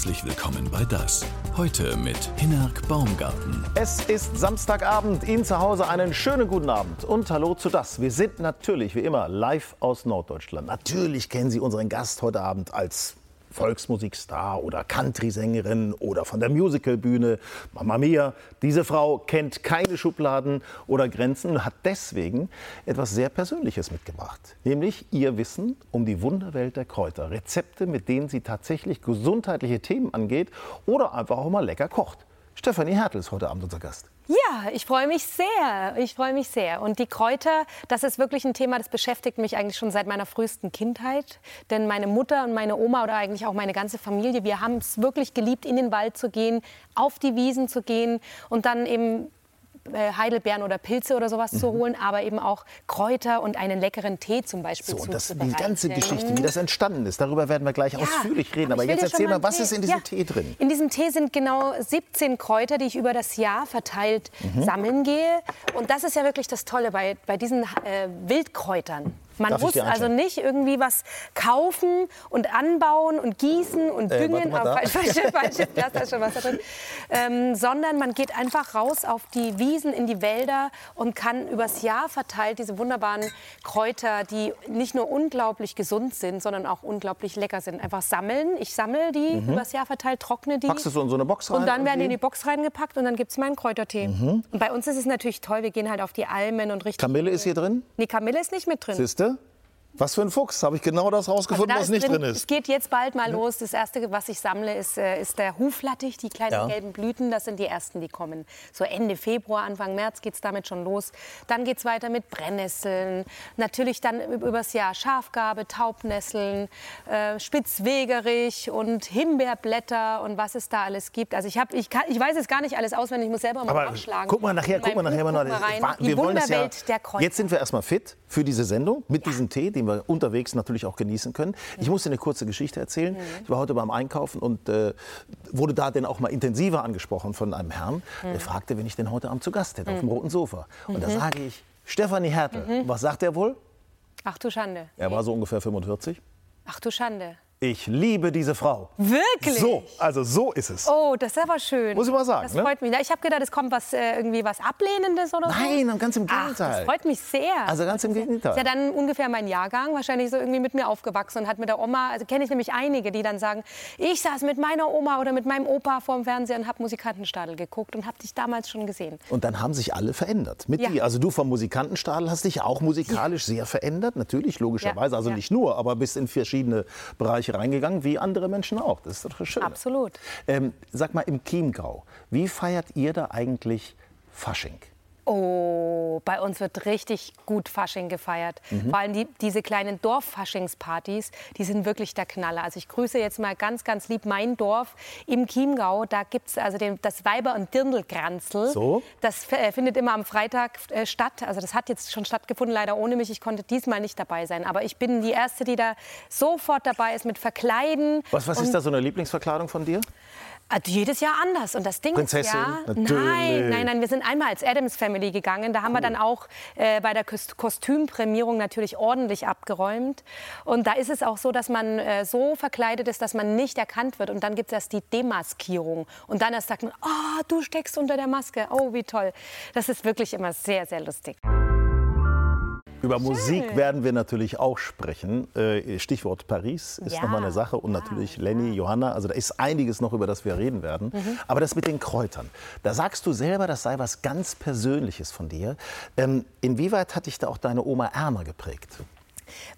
Herzlich willkommen bei Das. Heute mit Hinnerk Baumgarten. Es ist Samstagabend, Ihnen zu Hause einen schönen guten Abend und hallo zu Das. Wir sind natürlich wie immer live aus Norddeutschland. Natürlich kennen Sie unseren Gast heute Abend als Volksmusikstar oder Country-Sängerin oder von der Musicalbühne. Mama Mia, diese Frau kennt keine Schubladen oder Grenzen und hat deswegen etwas sehr Persönliches mitgebracht. Nämlich ihr Wissen um die Wunderwelt der Kräuter. Rezepte, mit denen sie tatsächlich gesundheitliche Themen angeht oder einfach auch mal lecker kocht. Stefanie Hertel ist heute Abend unser Gast. Ja, ich freue mich sehr. Ich freue mich sehr. Und die Kräuter, das ist wirklich ein Thema, das beschäftigt mich eigentlich schon seit meiner frühesten Kindheit. Denn meine Mutter und meine Oma oder eigentlich auch meine ganze Familie, wir haben es wirklich geliebt, in den Wald zu gehen, auf die Wiesen zu gehen und dann eben Heidelbeeren oder Pilze oder sowas mhm. zu holen, aber eben auch Kräuter und einen leckeren Tee zum Beispiel so, und das, die ganze Geschichte, wie das entstanden ist, darüber werden wir gleich ja, ausführlich reden. Aber, aber jetzt erzähl mal, was Tee. ist in diesem ja. Tee drin? In diesem Tee sind genau 17 Kräuter, die ich über das Jahr verteilt mhm. sammeln gehe. Und das ist ja wirklich das Tolle bei, bei diesen äh, Wildkräutern. Man Darf muss also nicht irgendwie was kaufen und anbauen und gießen und äh, düngen. Falsche, falsche, da ist schon was da drin. Ähm, sondern man geht einfach raus auf die Wiesen, in die Wälder und kann übers Jahr verteilt diese wunderbaren Kräuter, die nicht nur unglaublich gesund sind, sondern auch unglaublich lecker sind, einfach sammeln. Ich sammle die mhm. übers Jahr verteilt, trockne die. Packst du so in so eine Box rein? Und dann werden die in die Box reingepackt und dann gibt es meinen Kräutertee. Mhm. Und bei uns ist es natürlich toll, wir gehen halt auf die Almen und richten. Kamille ist hier drin? Nee, Kamille ist nicht mit drin. Siehste? Was für ein Fuchs? Habe ich genau das rausgefunden, also da was nicht drin, drin, ist. Es geht jetzt bald mal los. Das erste, was ich sammle, ist, äh, ist der Huflattich, die kleinen ja. gelben Blüten. Das sind die ersten, die kommen. So Ende Februar, Anfang März geht es damit schon los. Dann geht es weiter mit Brennnesseln. Natürlich dann übers Jahr Schafgarbe, Taubnesseln, äh, Spitzwegerich und Himbeerblätter und was es da alles gibt. Also ich, hab, ich, kann, ich weiß jetzt gar nicht alles auswendig. Ich muss selber mal Aber aufschlagen. Guck mal nachher, guck mal nachher mal rein. Wir die Wunderwelt ja, der Kräuter. Jetzt sind wir erstmal fit für diese Sendung mit ja. diesem Tee, den wir unterwegs natürlich auch genießen können. Ich muss dir eine kurze Geschichte erzählen. Ich war heute beim Einkaufen und äh, wurde da dann auch mal intensiver angesprochen von einem Herrn, der fragte, wenn ich denn heute Abend zu Gast hätte, auf dem roten Sofa. Und da mhm. sage ich, Stefanie Hertel, mhm. was sagt er wohl? Ach du Schande. Er war so ungefähr 45. Ach du Schande. Ich liebe diese Frau. Wirklich? So, also so ist es. Oh, das ist aber schön. Muss ich mal sagen. Das ne? freut mich. Ich habe gedacht, es kommt was äh, irgendwie was Ablehnendes oder so. Nein, ganz im Gegenteil. Ach, das freut mich sehr. Also ganz im Gegenteil. Ist ja dann ungefähr mein Jahrgang, wahrscheinlich so irgendwie mit mir aufgewachsen und hat mit der Oma, also kenne ich nämlich einige, die dann sagen, ich saß mit meiner Oma oder mit meinem Opa vorm Fernseher und habe Musikantenstadel geguckt und habe dich damals schon gesehen. Und dann haben sich alle verändert mit ja. dir. Also du vom Musikantenstadel hast dich auch musikalisch ja. sehr verändert, natürlich logischerweise, ja. also nicht nur, aber bist in verschiedene Bereiche reingegangen, wie an andere Menschen auch. Das ist doch schön. Absolut. Ähm, sag mal, im Chiemgau, wie feiert ihr da eigentlich Fasching? Oh, bei uns wird richtig gut Fasching gefeiert. Mhm. Vor allem die, diese kleinen Dorffaschingspartys, die sind wirklich der Knaller. Also ich grüße jetzt mal ganz, ganz lieb mein Dorf im Chiemgau. Da gibt es also den, das Weiber- und Dirndlgranzl. So? Das äh, findet immer am Freitag äh, statt. Also das hat jetzt schon stattgefunden, leider ohne mich. Ich konnte diesmal nicht dabei sein. Aber ich bin die Erste, die da sofort dabei ist mit Verkleiden. Was, was ist da so eine Lieblingsverkleidung von dir? Also jedes Jahr anders. Und das Ding Prinzessin, ist ja, nein, nein, nein, wir sind einmal als Adams Family gegangen. Da haben cool. wir dann auch äh, bei der Kostümprämierung natürlich ordentlich abgeräumt. Und da ist es auch so, dass man äh, so verkleidet ist, dass man nicht erkannt wird. Und dann gibt es erst die Demaskierung. Und dann erst sagt man, oh, du steckst unter der Maske. Oh, wie toll. Das ist wirklich immer sehr, sehr lustig. Über Schön. Musik werden wir natürlich auch sprechen. Äh, Stichwort Paris ist ja. nochmal eine Sache und natürlich ah, Lenny, Johanna. Also da ist einiges noch, über das wir reden werden. Mhm. Aber das mit den Kräutern, da sagst du selber, das sei was ganz Persönliches von dir. Ähm, inwieweit hat dich da auch deine Oma Erna geprägt?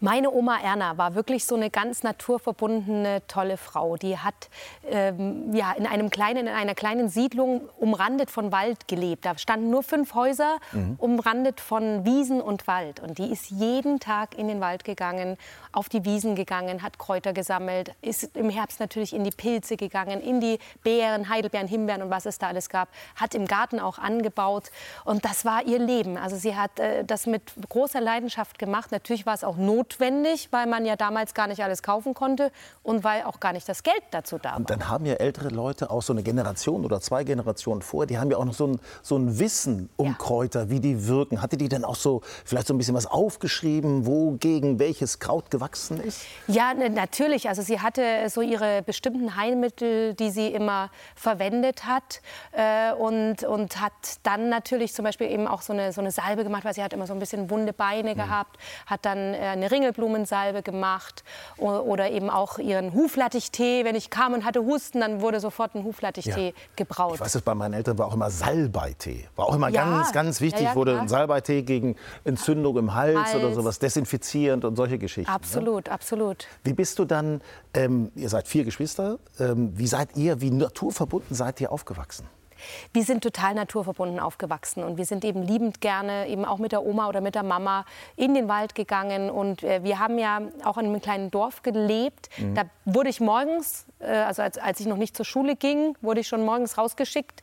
Meine Oma Erna war wirklich so eine ganz naturverbundene, tolle Frau. Die hat ähm, ja, in, einem kleinen, in einer kleinen Siedlung umrandet von Wald gelebt. Da standen nur fünf Häuser, mhm. umrandet von Wiesen und Wald. Und die ist jeden Tag in den Wald gegangen, auf die Wiesen gegangen, hat Kräuter gesammelt, ist im Herbst natürlich in die Pilze gegangen, in die Beeren, Heidelbeeren, Himbeeren und was es da alles gab, hat im Garten auch angebaut. Und das war ihr Leben. Also sie hat äh, das mit großer Leidenschaft gemacht. Natürlich war es auch notwendig, weil man ja damals gar nicht alles kaufen konnte und weil auch gar nicht das Geld dazu da war. Und dann haben ja ältere Leute, auch so eine Generation oder zwei Generationen vor, die haben ja auch noch so ein, so ein Wissen um ja. Kräuter, wie die wirken. Hatte die denn auch so vielleicht so ein bisschen was aufgeschrieben, wogegen welches Kraut gewachsen ist? Ja, natürlich. Also sie hatte so ihre bestimmten Heilmittel, die sie immer verwendet hat äh, und, und hat dann natürlich zum Beispiel eben auch so eine, so eine Salbe gemacht, weil sie hat immer so ein bisschen wunde Beine mhm. gehabt, hat dann äh, eine Ringelblumensalbe gemacht oder eben auch ihren Huflattichtee. Wenn ich kam und hatte Husten, dann wurde sofort ein Huflattichtee ja. gebraut. Ich weiß es, bei meinen Eltern war auch immer Salbeitee. War auch immer ja. ganz, ganz wichtig. Ja, wurde ein Salbeitee gegen Entzündung im Hals, Hals, oder sowas, desinfizierend und solche Geschichten. Ne? Absolut, ne? absolut. Wie bist du dann, ähm, ihr seid vier Geschwister, ähm, wie seid ihr, wie naturverbunden seid ihr aufgewachsen? Wir sind total naturverbunden aufgewachsen und wir sind eben liebend gerne eben auch mit der Oma oder mit der Mama in den Wald gegangen und äh, wir haben ja auch in einem kleinen Dorf gelebt. Mhm. Da wurde ich morgens, äh, also als, als ich noch nicht zur Schule ging, wurde ich schon morgens rausgeschickt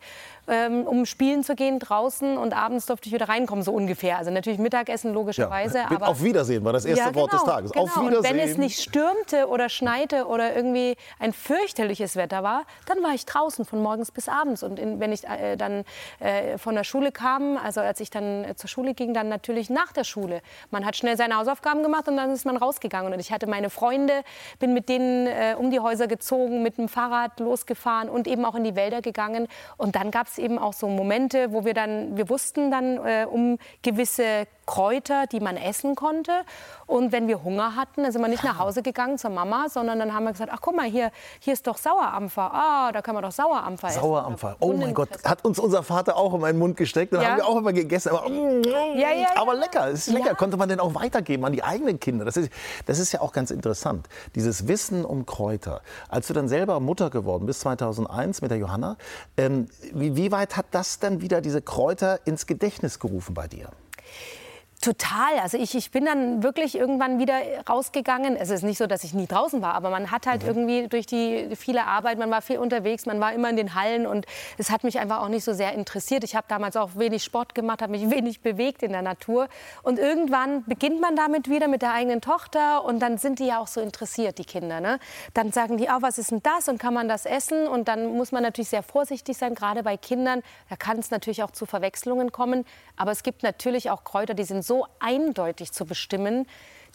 ähm, um spielen zu gehen draußen und abends durfte ich wieder reinkommen, so ungefähr. Also natürlich Mittagessen logischerweise. Ja, auf Wiedersehen war das erste ja, genau, Wort des genau, Tages. Genau. Auf Wiedersehen. Und wenn es nicht stürmte oder schneite oder irgendwie ein fürchterliches Wetter war, dann war ich draußen von morgens bis abends. Und in, wenn ich äh, dann äh, von der Schule kam, also als ich dann äh, zur Schule ging, dann natürlich nach der Schule. Man hat schnell seine Hausaufgaben gemacht und dann ist man rausgegangen. Und ich hatte meine Freunde, bin mit denen äh, um die Häuser gezogen, mit dem Fahrrad losgefahren und eben auch in die Wälder gegangen. Und dann gab es eben auch so Momente, wo wir dann, wir wussten dann äh, um gewisse Kräuter, die man essen konnte. Und wenn wir Hunger hatten, dann sind wir nicht nach Hause gegangen zur Mama, sondern dann haben wir gesagt, ach guck mal, hier, hier ist doch Sauerampfer. Ah, da kann man doch Sauerampfer essen. Sauerampfer. Oh mein Gott, hat uns unser Vater auch in meinen Mund gesteckt. Dann ja. haben wir auch immer gegessen. Aber, ja, ja, aber lecker, es ist lecker. Konnte man denn auch weitergeben an die eigenen Kinder? Das ist, das ist ja auch ganz interessant. Dieses Wissen um Kräuter. Als du dann selber Mutter geworden bist, 2001 mit der Johanna, ähm, wie, wie weit hat das dann wieder diese Kräuter ins Gedächtnis gerufen bei dir? Total. Also ich, ich bin dann wirklich irgendwann wieder rausgegangen. Es ist nicht so, dass ich nie draußen war, aber man hat halt mhm. irgendwie durch die viele Arbeit, man war viel unterwegs, man war immer in den Hallen und es hat mich einfach auch nicht so sehr interessiert. Ich habe damals auch wenig Sport gemacht, habe mich wenig bewegt in der Natur. Und irgendwann beginnt man damit wieder mit der eigenen Tochter und dann sind die ja auch so interessiert, die Kinder. Ne? Dann sagen die, oh, was ist denn das und kann man das essen? Und dann muss man natürlich sehr vorsichtig sein, gerade bei Kindern. Da kann es natürlich auch zu Verwechslungen kommen. Aber es gibt natürlich auch Kräuter, die sind so eindeutig zu bestimmen,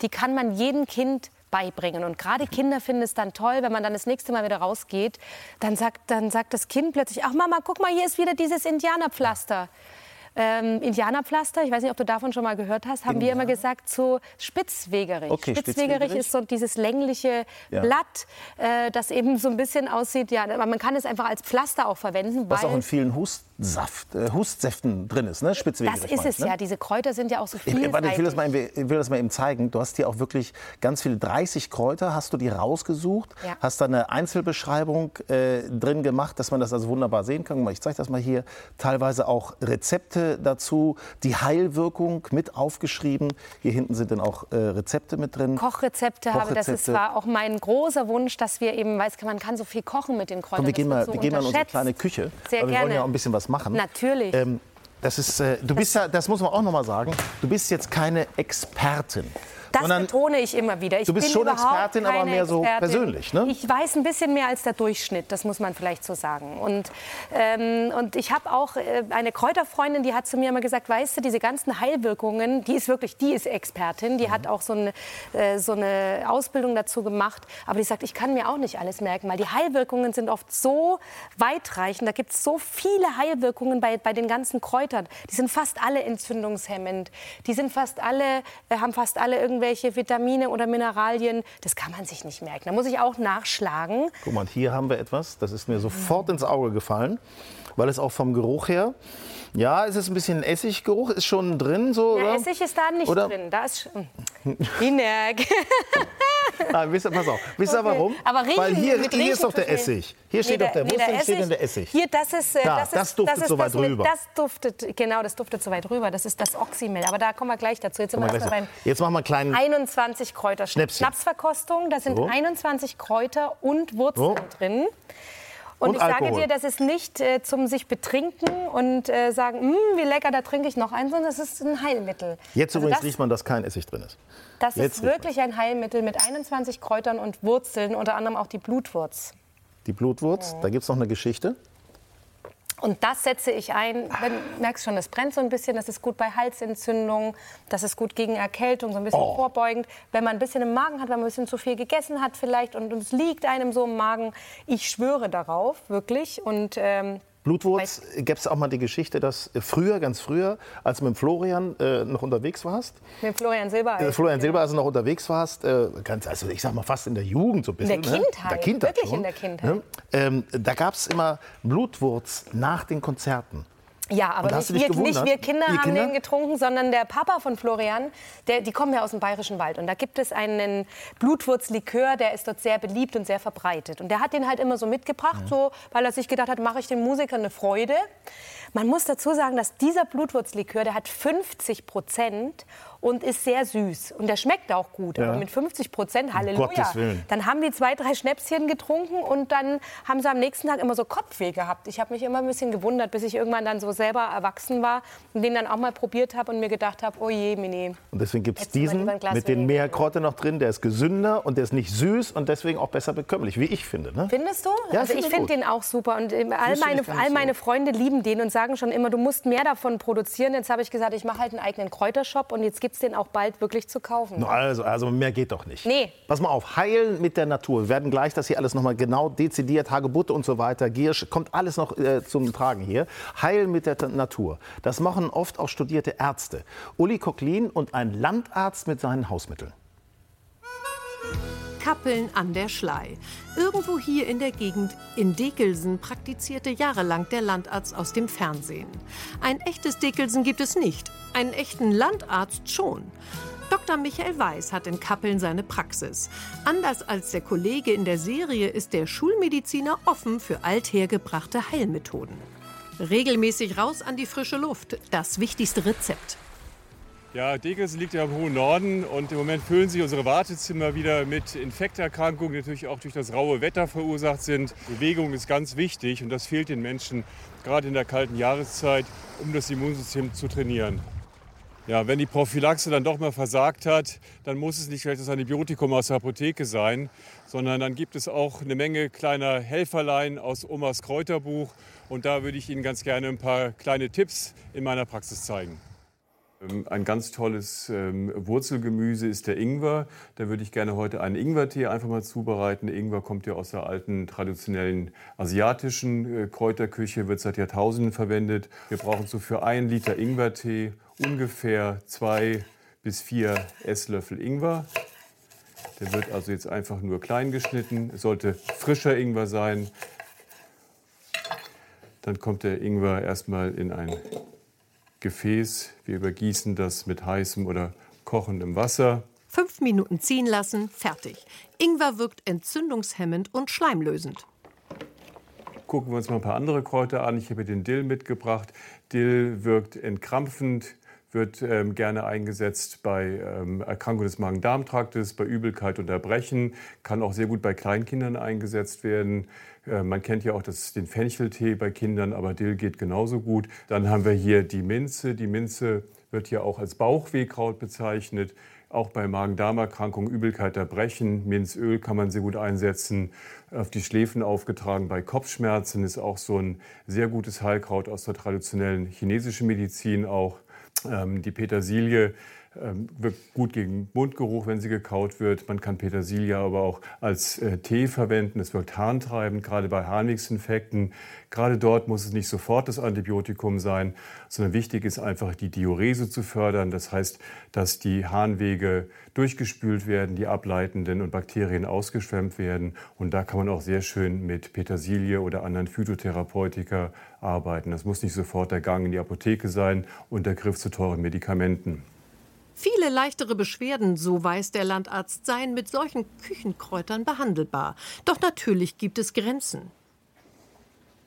die kann man jedem Kind beibringen. Und gerade Kinder finden es dann toll, wenn man dann das nächste Mal wieder rausgeht, dann sagt, dann sagt das Kind plötzlich, ach Mama, guck mal, hier ist wieder dieses Indianerpflaster. Ähm, Indianerpflaster, ich weiß nicht, ob du davon schon mal gehört hast, haben Indianer. wir immer gesagt zu Spitzwegerich. Okay, Spitzwegerich, ist so dieses längliche ja. Blatt, äh, das eben so ein bisschen aussieht, ja, man kann es einfach als Pflaster auch verwenden. Was auch in vielen Hustsaft, äh, Hustsäften drin ist, ne? Spitzwegerich. Das ist es ne? ja, diese Kräuter sind ja auch so vielseitig. Ich, ich, will das mal, ich will das mal eben zeigen. Du hast hier auch wirklich ganz viele, 30 Kräuter hast du die rausgesucht, ja. hast da eine Einzelbeschreibung äh, drin gemacht, dass man das also wunderbar sehen kann. Ich zeige das mal hier. Teilweise auch Rezepte dazu, die Heilwirkung mit aufgeschrieben. Hier hinten sind dann auch äh, Rezepte mit drin. Kochrezepte, Kochrezepte. habe, das ist, war auch mein großer Wunsch, dass wir eben, weiß man kann so viel kochen mit den Kräutern. Komm, wir gehen mal, so wir gehen mal in unsere kleine Küche. Sehr aber wir gerne. wollen ja auch ein bisschen was machen. Natürlich. Ähm, das ist, äh, du bist ja, das muss man auch noch mal sagen, du bist jetzt keine Expertin. Das Sondern betone ich immer wieder. Ich du bist schon Expertin, aber mehr so Expertin. persönlich, ne? Ich weiß ein bisschen mehr als der Durchschnitt, das muss man vielleicht so sagen. Und, ähm, und ich habe auch äh, eine Kräuterfreundin, die hat zu mir immer gesagt, weißt du, diese ganzen Heilwirkungen, die ist wirklich, die ist Expertin, die mhm. hat auch so eine, äh, so eine Ausbildung dazu gemacht. Aber die sagt, ich kann mir auch nicht alles merken, weil die Heilwirkungen sind oft so weitreichend. Da gibt es so viele Heilwirkungen bei, bei den ganzen Kräutern. Die sind fast alle entzündungshemmend. Die sind fast alle, äh, haben fast alle irgendwie irgendwelche Vitamine oder Mineralien. Das kann man sich nicht merken. Da muss ich auch nachschlagen. Guck mal, hier haben wir etwas, das ist mir sofort ins Auge gefallen, weil es auch vom Geruch her ja, es ist ein bisschen Essiggeruch, ist schon drin so, ja, Essig ist da nicht oder? drin. Da ist Hinerg. ah, wisst, pass auf, wisst ihr okay. warum? Aber Weil hier, hier ist doch der Essig. Hier steht nee, doch der, nee, steht denn der Essig? Hier, das ist, da, das, ist, das duftet das ist, so weit das rüber. Mit, das duftet, genau, das duftet so weit rüber. Das ist das Oxymel. Aber da kommen wir gleich dazu. Jetzt, sind wir wir beim Jetzt machen wir einen kleinen 21 Kräuter. Schnäpschen. Schnapsverkostung. Da sind so. 21 Kräuter und Wurzeln so. drin. Und, und ich Alkohol. sage dir, das ist nicht äh, zum sich betrinken und äh, sagen, hm, wie lecker, da trinke ich noch einen, sondern das ist ein Heilmittel. Jetzt also übrigens das, riecht man, dass kein Essig drin ist. Das Jetzt ist wirklich ein Heilmittel mit 21 Kräutern und Wurzeln, unter anderem auch die Blutwurz. Die Blutwurz, oh. da gibt es noch eine Geschichte. Und das setze ich ein. Du merkst schon, es brennt so ein bisschen. Das ist gut bei Halsentzündungen. Das ist gut gegen Erkältung, so ein bisschen oh. vorbeugend. Wenn man ein bisschen im Magen hat, wenn man ein bisschen zu viel gegessen hat vielleicht und es liegt einem so im Magen, ich schwöre darauf, wirklich. Und ähm, Blutwurz, gäbe es auch mal die Geschichte, dass früher, ganz früher, als du mit Florian äh, noch unterwegs warst. Mit Florian Silbereisen. Äh, Florian Silbereisen, als du noch unterwegs warst, äh, ganz, also ich sag mal fast in der Jugend so ein bisschen. In der Kindheit, ne? der Kindheit wirklich schon, in der Kindheit. Ne? Ähm, da gab es immer Blutwurz nach den Konzerten. Ja, aber nicht wir, nicht wir, Kinder haben Kinder? den getrunken, sondern der Papa von Florian, der, die kommen ja aus dem Bayerischen Wald. Und da gibt es einen Blutwurzlikör, der ist dort sehr beliebt und sehr verbreitet. Und der hat den halt immer so mitgebracht, mhm. so, weil er sich gedacht hat, mache ich den Musikern eine Freude. Man muss dazu sagen, dass dieser Blutwurzlikör, der hat 50 Prozent und ist sehr süß. Und der schmeckt auch gut. Ja. Aber mit 50 Prozent, Halleluja. Dann haben die zwei, drei Schnäpschen getrunken und dann haben sie am nächsten Tag immer so Kopfweh gehabt. Ich habe mich immer ein bisschen gewundert, bis ich irgendwann dann so selber erwachsen war und den dann auch mal probiert habe und mir gedacht habe, oh je, Mini. Und deswegen gibt es diesen mit den Meerkräutern noch drin, der ist gesünder und der ist nicht süß und deswegen auch besser bekömmlich, wie ich finde. Ne? Findest du? Ja, also ich finde den auch super und äh, all meine, all meine Freunde lieben den und sagen schon immer, du musst mehr davon produzieren. Jetzt habe ich gesagt, ich mache halt einen eigenen Kräutershop und jetzt gibt es den auch bald wirklich zu kaufen. Also, also mehr geht doch nicht. Nee. Pass mal auf, heilen mit der Natur. Wir werden gleich das hier alles nochmal genau dezidiert, Hagebutte und so weiter, Giersch, kommt alles noch äh, zum Tragen hier. Heilen mit der Natur. Das machen oft auch studierte Ärzte. Uli Cochlin und ein Landarzt mit seinen Hausmitteln. Kappeln an der Schlei. Irgendwo hier in der Gegend in Dekelsen praktizierte jahrelang der Landarzt aus dem Fernsehen. Ein echtes Dekelsen gibt es nicht, einen echten Landarzt schon. Dr. Michael Weiß hat in Kappeln seine Praxis. Anders als der Kollege in der Serie ist der Schulmediziner offen für althergebrachte Heilmethoden. Regelmäßig raus an die frische Luft, das wichtigste Rezept. Ja, Degelsen liegt ja im hohen Norden und im Moment füllen sich unsere Wartezimmer wieder mit Infekterkrankungen, die natürlich auch durch das raue Wetter verursacht sind. Bewegung ist ganz wichtig und das fehlt den Menschen gerade in der kalten Jahreszeit, um das Immunsystem zu trainieren. Ja, wenn die Prophylaxe dann doch mal versagt hat, dann muss es nicht vielleicht das Antibiotikum aus der Apotheke sein, sondern dann gibt es auch eine Menge kleiner Helferlein aus Omas Kräuterbuch. Und da würde ich Ihnen ganz gerne ein paar kleine Tipps in meiner Praxis zeigen. Ähm, ein ganz tolles ähm, Wurzelgemüse ist der Ingwer. Da würde ich gerne heute einen Ingwertee einfach mal zubereiten. Ingwer kommt ja aus der alten traditionellen asiatischen äh, Kräuterküche, wird seit Jahrtausenden verwendet. Wir brauchen so für einen Liter Ingwertee ungefähr zwei bis vier Esslöffel Ingwer. Der wird also jetzt einfach nur klein geschnitten. Es sollte frischer Ingwer sein. Dann kommt der Ingwer erstmal in ein Gefäß. Wir übergießen das mit heißem oder kochendem Wasser. Fünf Minuten ziehen lassen, fertig. Ingwer wirkt entzündungshemmend und schleimlösend. Gucken wir uns mal ein paar andere Kräuter an. Ich habe den Dill mitgebracht. Dill wirkt entkrampfend, wird ähm, gerne eingesetzt bei ähm, Erkrankungen des Magen-Darm-Traktes, bei Übelkeit und Erbrechen, kann auch sehr gut bei Kleinkindern eingesetzt werden. Äh, man kennt ja auch das, den Fencheltee bei Kindern, aber Dill geht genauso gut. Dann haben wir hier die Minze. Die Minze wird hier auch als Bauchwehkraut bezeichnet. Auch bei Magen-Darm-Erkrankungen, Übelkeit, Erbrechen, Minzöl kann man sehr gut einsetzen. Auf die Schläfen aufgetragen bei Kopfschmerzen ist auch so ein sehr gutes Heilkraut aus der traditionellen chinesischen Medizin auch. Ähm, die Petersilie wirkt gut gegen Mundgeruch, wenn sie gekaut wird. Man kann Petersilie aber auch als äh, Tee verwenden. Es wirkt harntreibend, gerade bei Harnwegsinfekten. Gerade dort muss es nicht sofort das Antibiotikum sein, sondern wichtig ist einfach, die Diurese zu fördern. Das heißt, dass die Harnwege durchgespült werden, die ableitenden und Bakterien ausgeschwemmt werden. Und da kann man auch sehr schön mit Petersilie oder anderen Phytotherapeutika arbeiten. Das muss nicht sofort der Gang in die Apotheke sein und der Griff zu teuren Medikamenten. Viele leichtere Beschwerden, so weiß der Landarzt, seien mit solchen Küchenkräutern behandelbar. Doch natürlich gibt es Grenzen.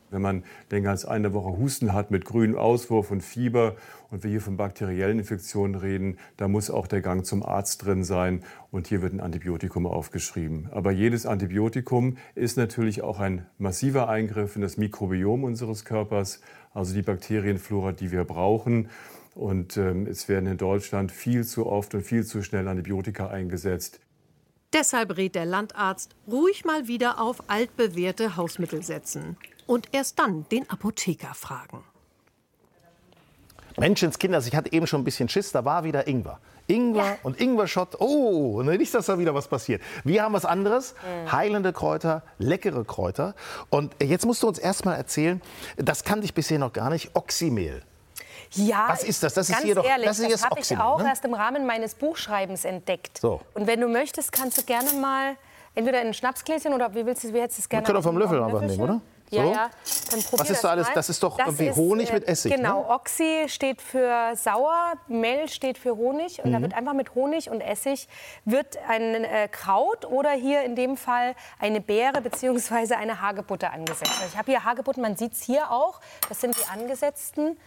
Wenn man länger als eine Woche Husten hat mit grünem Auswurf und Fieber und wir hier von bakteriellen Infektionen reden, da muss auch der Gang zum Arzt drin sein und hier wird ein Antibiotikum aufgeschrieben. Aber jedes Antibiotikum ist natürlich auch ein massiver Eingriff in das Mikrobiom unseres Körpers, also die Bakterienflora, die wir brauchen. Und ähm, es werden in Deutschland viel zu oft und viel zu schnell Antibiotika eingesetzt. Deshalb rät der Landarzt, ruhig mal wieder auf altbewährte Hausmittel setzen und erst dann den Apotheker fragen. Menschenskinder, ich hatte eben schon ein bisschen Schiss, da war wieder Ingwer. Ingwer ja. und Ingwer-Schott. Oh, nicht, dass da wieder was passiert. Wir haben was anderes. Mhm. Heilende Kräuter, leckere Kräuter. Und jetzt musst du uns erst mal erzählen, das kannte ich bisher noch gar nicht, Oxymehl. Ja, was ist das? Das ist hier doch, ehrlich, das, das habe ich auch ne? erst im Rahmen meines Buchschreibens entdeckt. So. Und wenn du möchtest, kannst du gerne mal entweder in ein Schnapsgläschen oder wie willst du, wie hättest du es gerne? Wir können doch vom Löffel einfach nehmen, oder? Ja, so. ja. Dann Was ist da alles? Mal. Das ist doch das irgendwie ist, Honig mit Essig. Genau, ne? Oxy steht für sauer, Mel steht für Honig. Und mhm. da wird einfach mit Honig und Essig wird ein äh, Kraut oder hier in dem Fall eine Beere bzw. eine Hagebutte angesetzt. Also ich habe hier Hagebutten, man sieht es hier auch. Das sind die angesetzten.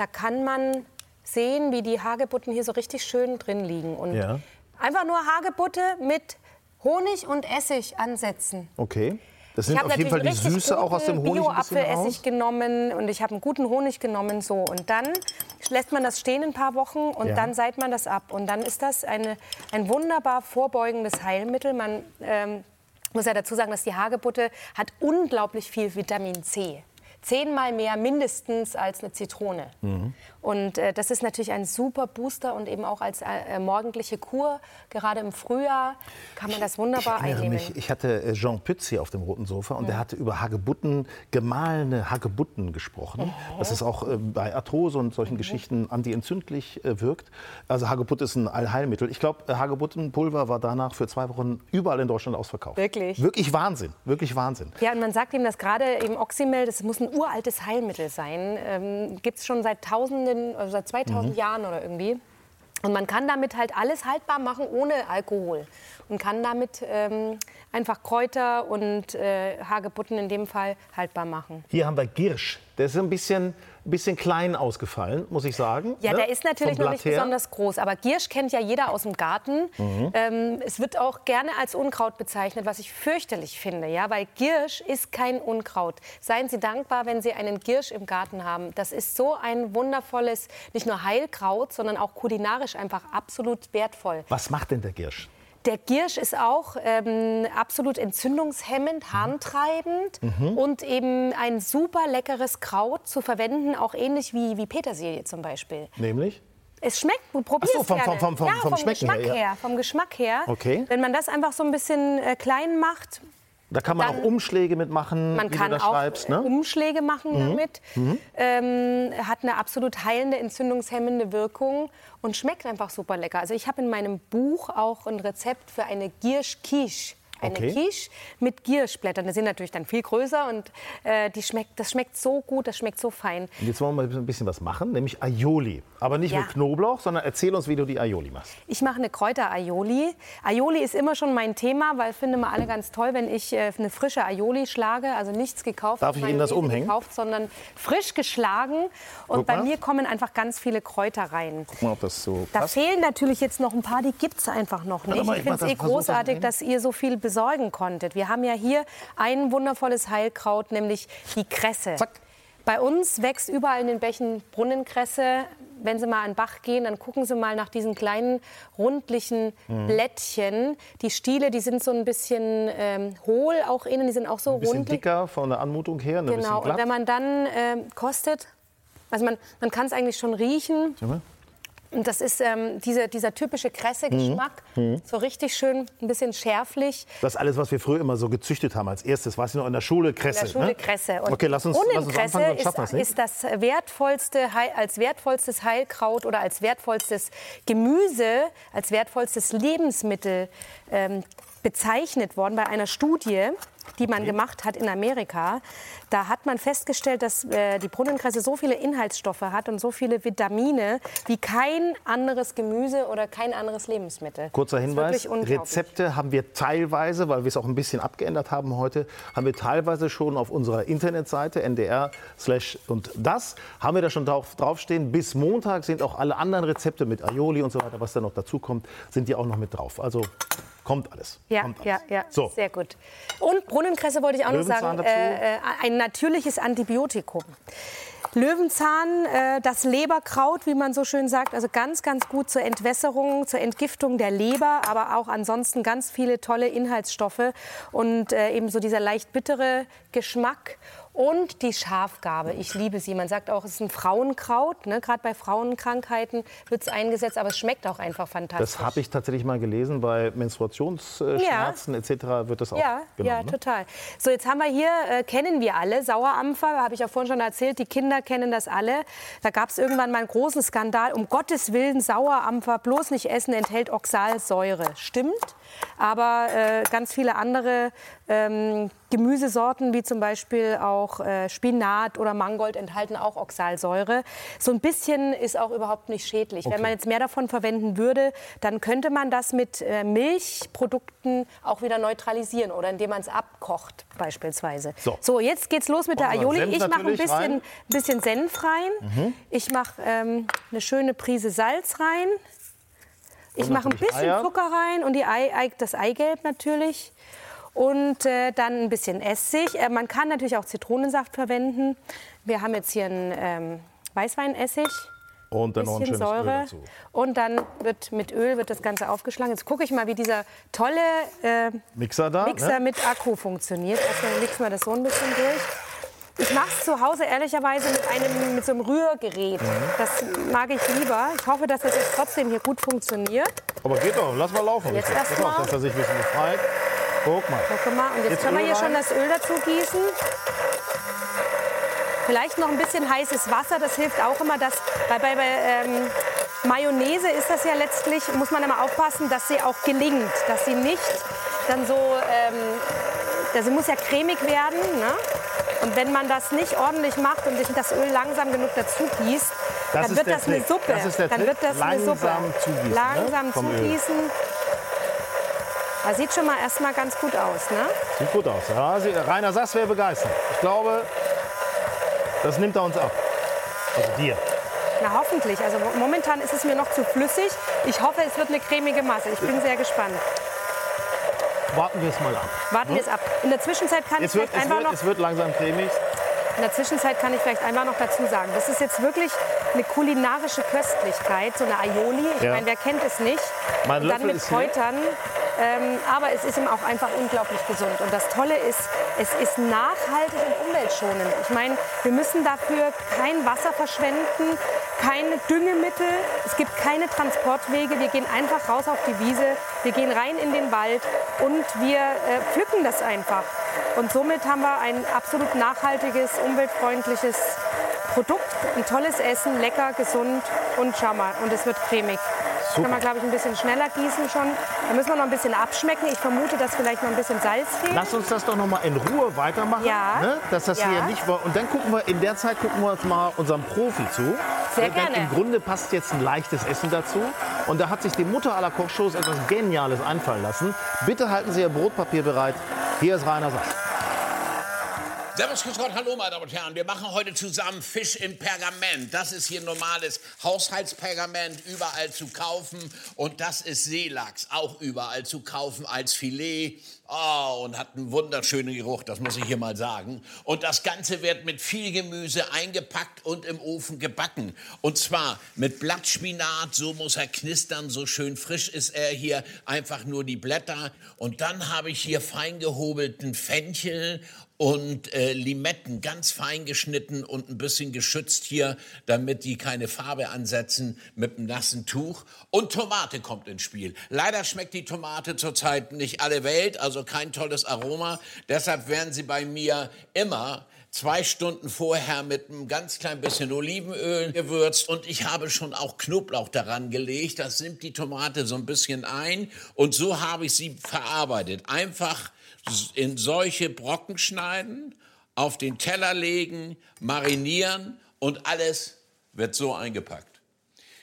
Da kann man sehen, wie die Hagebutten hier so richtig schön drin liegen. Und ja. einfach nur Hagebutte mit Honig und Essig ansetzen. Okay. Das nimmt auf jeden Fall die Süße auch aus dem Honig Bio-Apfelessig genommen und ich habe einen guten Honig genommen so und dann lässt man das stehen ein paar Wochen und ja. dann seit man das ab und dann ist das eine, ein wunderbar vorbeugendes Heilmittel. Man ähm, muss ja dazu sagen, dass die Hagebutte hat unglaublich viel Vitamin C zehnmal mehr mindestens als eine Zitrone. Mhm. Und äh, das ist natürlich ein super Booster und eben auch als äh, morgendliche Kur, gerade im Frühjahr, kann man das wunderbar ich einnehmen. Mich, ich hatte äh, Jean Pütz hier auf dem roten Sofa und mhm. der hatte über Hagebutten, gemahlene Hagebutten gesprochen. Mhm. Das ist auch äh, bei Arthrose und solchen mhm. Geschichten antientzündlich äh, wirkt. Also Hagebutte ist ein Allheilmittel. Ich glaube, Hagebuttenpulver war danach für zwei Wochen überall in Deutschland ausverkauft. Wirklich? Wirklich Wahnsinn, wirklich Wahnsinn. Ja, und man sagt ihm, dass gerade eben Oxymel, das muss ein uraltes Heilmittel sein. Ähm, Gibt es schon seit Tausenden, also seit 2000 mhm. Jahren oder irgendwie. Und man kann damit halt alles haltbar machen ohne Alkohol und kann damit ähm, einfach Kräuter und äh, Hagebutten in dem Fall haltbar machen. Hier haben wir Girsch. Der ist ein bisschen ein bisschen klein ausgefallen, muss ich sagen. Ja, ne? der ist natürlich noch nicht her. besonders groß. Aber Giersch kennt ja jeder aus dem Garten. Mhm. Ähm, es wird auch gerne als Unkraut bezeichnet, was ich fürchterlich finde. Ja? Weil Giersch ist kein Unkraut. Seien Sie dankbar, wenn Sie einen Giersch im Garten haben. Das ist so ein wundervolles, nicht nur Heilkraut, sondern auch kulinarisch einfach absolut wertvoll. Was macht denn der Giersch? Der Giersch ist auch ähm, absolut entzündungshemmend, harntreibend mhm. und eben ein super leckeres Kraut zu verwenden, auch ähnlich wie, wie Petersilie zum Beispiel. Nämlich? Es schmeckt, du probierst so, vom, gerne. Vom, vom, ja, vom, vom Geschmack her, ja. Vom Geschmack her. Okay. Wenn man das einfach so ein bisschen äh, klein macht, da kann man dann, auch Umschläge mitmachen, man wie kann du das auch schreibst. Ne? Umschläge machen mhm. damit. Mhm. Ähm, hat eine absolut heilende, entzündungshemmende Wirkung und schmeckt einfach super lecker. Also ich habe in meinem Buch auch ein Rezept für eine Giersch-Quiche eine okay. Quiche mit Gierschblättern. Die sind natürlich dann viel größer und äh, die schmeckt, das schmeckt so gut, das schmeckt so fein. Und jetzt wollen wir mal ein bisschen was machen, nämlich Aioli. Aber nicht ja. mit Knoblauch, sondern erzähl uns, wie du die Aioli machst. Ich mache eine Kräuter-Aioli. Aioli ist immer schon mein Thema, weil finde wir alle ganz toll, wenn ich äh, eine frische Aioli schlage. Also nichts gekauft. Darf ich Ihnen das umhängen? Gekauft, sondern frisch geschlagen. Und bei mir kommen einfach ganz viele Kräuter rein. Guck mal, ob das so passt. Da fehlen natürlich jetzt noch ein paar, die gibt es einfach noch nicht. ich finde es eh großartig, dass ihr so viel besorgen konntet. Wir haben ja hier ein wundervolles Heilkraut, nämlich die Kresse. Zack. Bei uns wächst überall in den Bächen Brunnenkresse. Wenn Sie mal an den Bach gehen, dann gucken Sie mal nach diesen kleinen rundlichen mhm. Blättchen. Die Stiele, die sind so ein bisschen ähm, hohl, auch innen, die sind auch so ein bisschen rundlich. dicker von der Anmutung her. Genau, und wenn man dann äh, kostet, also man, man kann es eigentlich schon riechen. Und das ist ähm, diese, dieser typische Kresse-Geschmack. Mhm. mhm. So richtig schön, ein bisschen schärflich. Das ist alles, was wir früher immer so gezüchtet haben als erstes. Weiß ich noch, in der Schule Kresse. In der Schule ne? Kresse. Und okay, lass uns, lass uns anfangen, ist, ist das wertvollste, als wertvollstes Heilkraut oder als wertvollstes Gemüse, als wertvollstes Lebensmittel ähm, bezeichnet worden bei einer Studie. Die man gemacht hat in Amerika. Da hat man festgestellt, dass äh, die Brunnenkresse so viele Inhaltsstoffe hat und so viele Vitamine wie kein anderes Gemüse oder kein anderes Lebensmittel. Kurzer Hinweis, Rezepte haben wir teilweise, weil wir es auch ein bisschen abgeändert haben heute, haben wir teilweise schon auf unserer Internetseite ndr und das haben wir da schon drauf, draufstehen. Bis Montag sind auch alle anderen Rezepte mit Aioli und so weiter, was da noch dazu kommt, sind die auch noch mit drauf. Also Kommt alles. Ja, Kommt alles. ja, ja. So. Sehr gut. Und Brunnenkresse wollte ich auch noch sagen. Äh, äh, ein natürliches Antibiotikum. Löwenzahn, äh, das Leberkraut, wie man so schön sagt, also ganz, ganz gut zur Entwässerung, zur Entgiftung der Leber, aber auch ansonsten ganz viele tolle Inhaltsstoffe und äh, eben so dieser leicht bittere Geschmack und die Schafgarbe. Ich liebe sie. Man sagt auch, es ist ein Frauenkraut. Ne? Gerade bei Frauenkrankheiten wird es eingesetzt, aber es schmeckt auch einfach fantastisch. Das habe ich tatsächlich mal gelesen. Bei Menstruationsschmerzen ja. etc. wird das auch ja, genommen. Ja, ne? total. So, jetzt haben wir hier, äh, kennen wir alle, Sauerampfer. Habe ich ja vorhin schon erzählt. Die Kinder kennen das alle. Da gab es irgendwann mal einen großen Skandal. Um Gottes Willen, Sauerampfer bloß nicht essen, enthält Oxalsäure. Stimmt. Aber äh, ganz viele andere ähm, Gemüsesorten, wie zum Beispiel auch äh, Spinat oder Mangold, enthalten auch Oxalsäure. So ein bisschen ist auch überhaupt nicht schädlich. Okay. Wenn man jetzt mehr davon verwenden würde, dann könnte man das mit äh, Milchprodukten auch wieder neutralisieren oder indem man es abkocht beispielsweise. So, so jetzt geht's los mit der Aioli. Ich mache ein bisschen, bisschen Senf rein. Mhm. Ich mache ähm, eine schöne Prise Salz rein. Ich mache ein bisschen Eier. Zucker rein und die Ei, das Eigelb natürlich. Und äh, dann ein bisschen Essig. Äh, man kann natürlich auch Zitronensaft verwenden. Wir haben jetzt hier einen ähm, Weißweinessig. Und dann noch ein Säure. Öl dazu. Und dann wird mit Öl wird das Ganze aufgeschlagen. Jetzt gucke ich mal, wie dieser tolle äh, Mixer, da, Mixer ne? mit Akku funktioniert. Also mixen wir das so ein bisschen durch. Ich mache es zu Hause ehrlicherweise mit, einem, mit so einem Rührgerät. Mhm. Das mag ich lieber. Ich hoffe, dass das jetzt trotzdem hier gut funktioniert. Aber geht doch, lass mal laufen. Jetzt erstmal. Dass er sich ein bisschen befreit. Guck mal. Guck mal. Und jetzt, jetzt können wir hier rein. schon das Öl dazu gießen. Vielleicht noch ein bisschen heißes Wasser, das hilft auch immer, dass bei, bei, bei ähm, Mayonnaise ist das ja letztlich, muss man immer aufpassen, dass sie auch gelingt, dass sie nicht dann so, ähm, sie muss ja cremig werden. Ne? Und wenn man das nicht ordentlich macht und sich das Öl langsam genug dazu gießt, das dann wird das Trick. eine Suppe. Das dann wird das langsam eine Suppe. Zugießen, ne? langsam ne? zugießen. Das sieht schon mal erstmal ganz gut aus, ne? Sieht gut aus. Ja, Rainer Sass wäre begeistert. Ich glaube, das nimmt er uns ab. Also dir. Na hoffentlich. Also momentan ist es mir noch zu flüssig. Ich hoffe, es wird eine cremige Masse. Ich bin sehr gespannt warten wir es mal ab. Warten hm? wir es ab. In der Zwischenzeit kann es ich wird, einfach wird, noch... Es wird langsam cremig. In der Zwischenzeit kann ich vielleicht einfach noch dazu sagen, das ist jetzt wirklich eine kulinarische Köstlichkeit, so eine Aioli. Ich ja. meine, wer kennt es nicht? Mein und dann mit Kräutern. Ähm, aber es ist ihm auch einfach unglaublich gesund. Und das Tolle ist, es ist nachhaltig und umweltschonend. Ich meine, wir müssen dafür kein Wasser verschwenden, keine Düngemittel, es gibt keine Transportwege. Wir gehen einfach raus auf die Wiese, wir gehen rein in den Wald und wir äh, pflücken das einfach. Und somit haben wir ein absolut nachhaltiges, umweltfreundliches Produkt, ein tolles Essen, lecker, gesund und schau mal, und es wird cremig. Super. Kann man, glaube ich, ein bisschen schneller gießen schon. Da müssen wir noch ein bisschen abschmecken. Ich vermute, dass vielleicht noch ein bisschen Salz fehlt. Lass uns das doch noch mal in Ruhe weitermachen. Ja. Ne? Dass das ja. hier nicht war. Und dann gucken wir, in der Zeit gucken wir uns mal unserem Profi zu. Sehr Denn gerne. Im Grunde passt jetzt ein leichtes Essen dazu. Und da hat sich die Mutter aller Kochshows etwas Geniales einfallen lassen. Bitte halten Sie Ihr Brotpapier bereit. Hier ist Rainer Sass. Servus, Gott, hallo meine Damen und Herren. Wir machen heute zusammen Fisch im Pergament. Das ist hier normales Haushaltspergament, überall zu kaufen. Und das ist Seelachs, auch überall zu kaufen als Filet. Oh, und hat einen wunderschönen Geruch, das muss ich hier mal sagen. Und das Ganze wird mit viel Gemüse eingepackt und im Ofen gebacken. Und zwar mit Blattspinat, so muss er knistern, so schön frisch ist er hier. Einfach nur die Blätter. Und dann habe ich hier fein gehobelten Fenchel und äh, Limetten ganz fein geschnitten und ein bisschen geschützt hier, damit die keine Farbe ansetzen mit einem nassen Tuch. Und Tomate kommt ins Spiel. Leider schmeckt die Tomate zurzeit nicht alle Welt, also kein tolles Aroma. Deshalb werden sie bei mir immer zwei Stunden vorher mit einem ganz klein bisschen Olivenöl gewürzt und ich habe schon auch Knoblauch daran gelegt. Das nimmt die Tomate so ein bisschen ein und so habe ich sie verarbeitet. Einfach in solche Brocken schneiden, auf den Teller legen, marinieren und alles wird so eingepackt.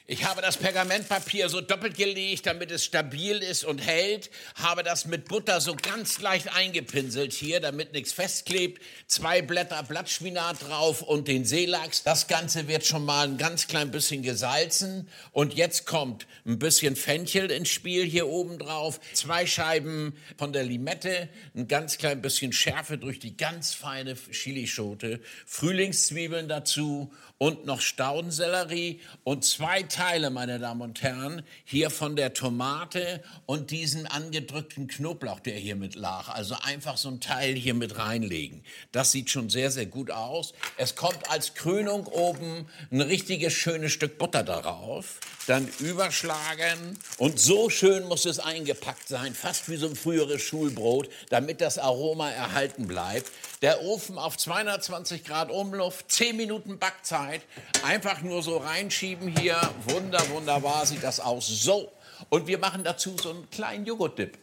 Ich habe das Pergamentpapier so doppelt gelegt, damit es stabil ist und hält. Habe das mit Butter so ganz leicht eingepinselt hier, damit nichts festklebt. Zwei Blätter Blattspinat drauf und den Seelachs. Das Ganze wird schon mal ein ganz klein bisschen gesalzen. Und jetzt kommt ein bisschen Fenchel ins Spiel hier oben drauf. Zwei Scheiben von der Limette. Ein ganz klein bisschen Schärfe durch die ganz feine Chilischote. Frühlingszwiebeln dazu und noch Staudensellerie und zwei Teile, meine Damen und Herren, hier von der Tomate und diesen angedrückten Knoblauch, der hier mit lag. Also einfach so ein Teil hier mit reinlegen. Das sieht schon sehr, sehr gut aus. Es kommt als Krönung oben ein richtiges schönes Stück Butter darauf. Dann überschlagen und so schön muss es eingepackt sein, fast wie so ein früheres Schulbrot, damit das Aroma erhalten bleibt. Der Ofen auf 220 Grad Umluft, 10 Minuten Backzeit. Einfach nur so reinschieben hier. Wunder, wunderbar sieht das aus. So. Und wir machen dazu so einen kleinen Joghurtdip.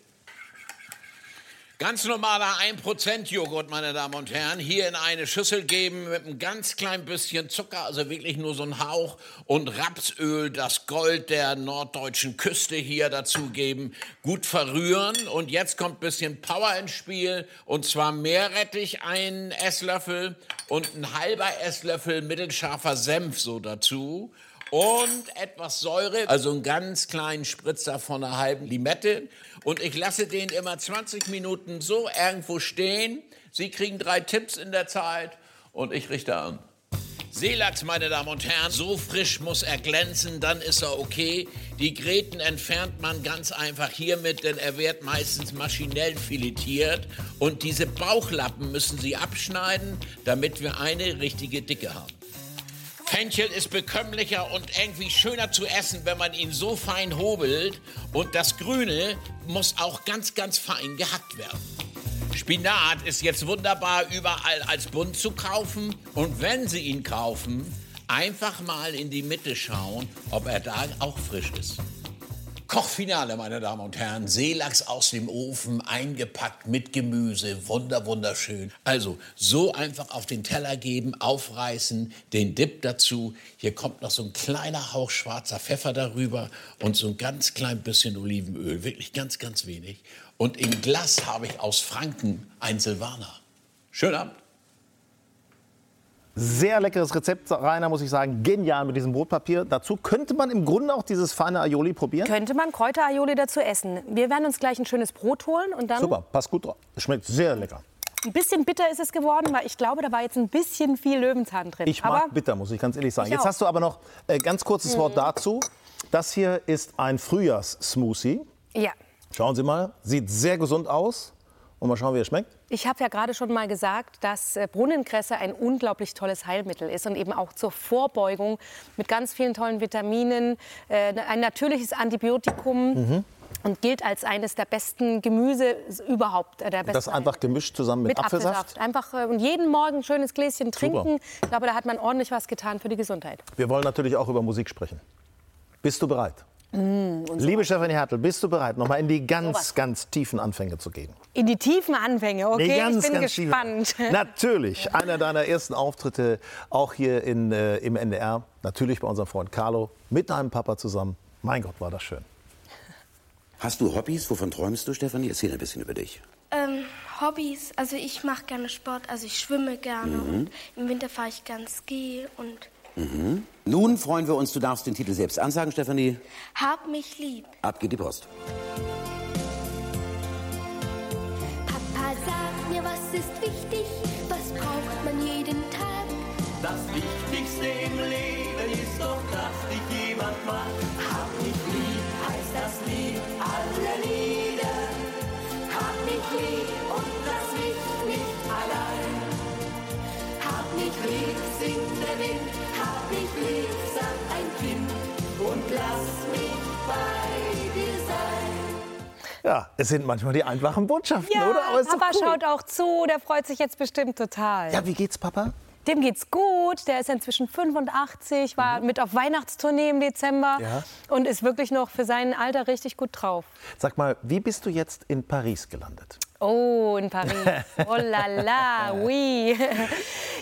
Ganz normaler 1% Joghurt, meine Damen und Herren, hier in eine Schüssel geben mit einem ganz klein bisschen Zucker, also wirklich nur so ein Hauch und Rapsöl, das Gold der norddeutschen Küste hier dazugeben, gut verrühren und jetzt kommt ein bisschen Power ins Spiel. Und zwar Meerrettich, ein Esslöffel und ein halber Esslöffel mittelscharfer Senf so dazu und etwas Säure, also einen ganz kleinen Spritzer von einer halben Limette. Und ich lasse den immer 20 Minuten so irgendwo stehen. Sie kriegen drei Tipps in der Zeit und ich richte an. Seelachs, meine Damen und Herren, so frisch muss er glänzen, dann ist er okay. Die Gräten entfernt man ganz einfach hiermit, denn er wird meistens maschinell filetiert. Und diese Bauchlappen müssen Sie abschneiden, damit wir eine richtige Dicke haben. Fenchel ist bekömmlicher und irgendwie schöner zu essen, wenn man ihn so fein hobelt. Und das Grüne muss auch ganz, ganz fein gehackt werden. Spinat ist jetzt wunderbar überall als bunt zu kaufen. Und wenn Sie ihn kaufen, einfach mal in die Mitte schauen, ob er da auch frisch ist. Kochfinale, meine Damen und Herren. Seelachs aus dem Ofen, eingepackt mit Gemüse. Wunder, wunderschön. Also so einfach auf den Teller geben, aufreißen, den Dip dazu. Hier kommt noch so ein kleiner Hauch schwarzer Pfeffer darüber und so ein ganz klein bisschen Olivenöl. Wirklich ganz, ganz wenig. Und im Glas habe ich aus Franken ein Silvaner. Schönen Abend. Sehr leckeres Rezept, Rainer, muss ich sagen. Genial mit diesem Brotpapier. Dazu könnte man im Grunde auch dieses feine Aioli probieren. Könnte man Kräuter-Aioli dazu essen. Wir werden uns gleich ein schönes Brot holen und dann... Super, passt gut drauf. Schmeckt sehr lecker. Ein bisschen bitter ist es geworden, weil ich glaube, da war jetzt ein bisschen viel Löwenzahn drin. Ich mag aber bitter, muss ich ganz ehrlich sagen. Jetzt hast du aber noch äh, ganz kurzes mhm. Wort dazu. Das hier ist ein Frühjahrs-Smoothie. Ja. Schauen Sie mal, sieht sehr gesund aus. Und mal schauen, wie er schmeckt. Ich habe ja gerade schon mal gesagt, dass äh, Brunnenkresse ein unglaublich tolles Heilmittel ist und eben auch zur Vorbeugung mit ganz vielen tollen Vitaminen, äh, ein natürliches Antibiotikum. Mhm. Und gilt als eines der besten Gemüse überhaupt. Äh, der das einfach gemischt zusammen mit, mit Apfelsaft? Apfelsaft? Einfach und jeden Morgen ein schönes Gläschen trinken. Super. Ich glaube, da hat man ordentlich was getan für die Gesundheit. Wir wollen natürlich auch über Musik sprechen. Bist du bereit? Mm, Liebe Stefanie Hertel, bist du bereit, noch mal in die ganz, so ganz tiefen Anfänge zu gehen? In die tiefen Anfänge, okay, nee, ganz, ich bin gespannt. Tiefen. Natürlich, einer deiner ersten Auftritte auch hier in, äh, im NDR, natürlich bei unserem Freund Carlo, mit deinem Papa zusammen. Mein Gott, war das schön. Hast du Hobbys? Wovon träumst du, Stefanie? Erzähl ein bisschen über dich. Ähm, Hobbys, also ich mache gerne Sport, also ich schwimme gerne mhm. und im Winter fahre ich gerne Ski und Mhm. Nun freuen wir uns, du darfst den Titel selbst ansagen, Stefanie. Hab mich lieb. Ab geht die Post. Papa, sag mir, was ist wichtig? Was braucht man jeden Tag? Das Wichtigste im Leben ist doch, dass dich jemand mag. Hab mich lieb, heißt das Lied aller Lieder. Hab mich lieb und lass mich Hab lieb, singt der Wind mich lieb, sagt ein Kind, und lass mich bei dir sein. Ja, es sind manchmal die einfachen Botschaften, ja, oder? Aber Papa cool. schaut auch zu, der freut sich jetzt bestimmt total. Ja, wie geht's, Papa? Dem geht's gut. Der ist inzwischen 85, war mhm. mit auf Weihnachtstournee im Dezember ja. und ist wirklich noch für sein Alter richtig gut drauf. Sag mal, wie bist du jetzt in Paris gelandet? Oh, in Paris. Oh la la, oui.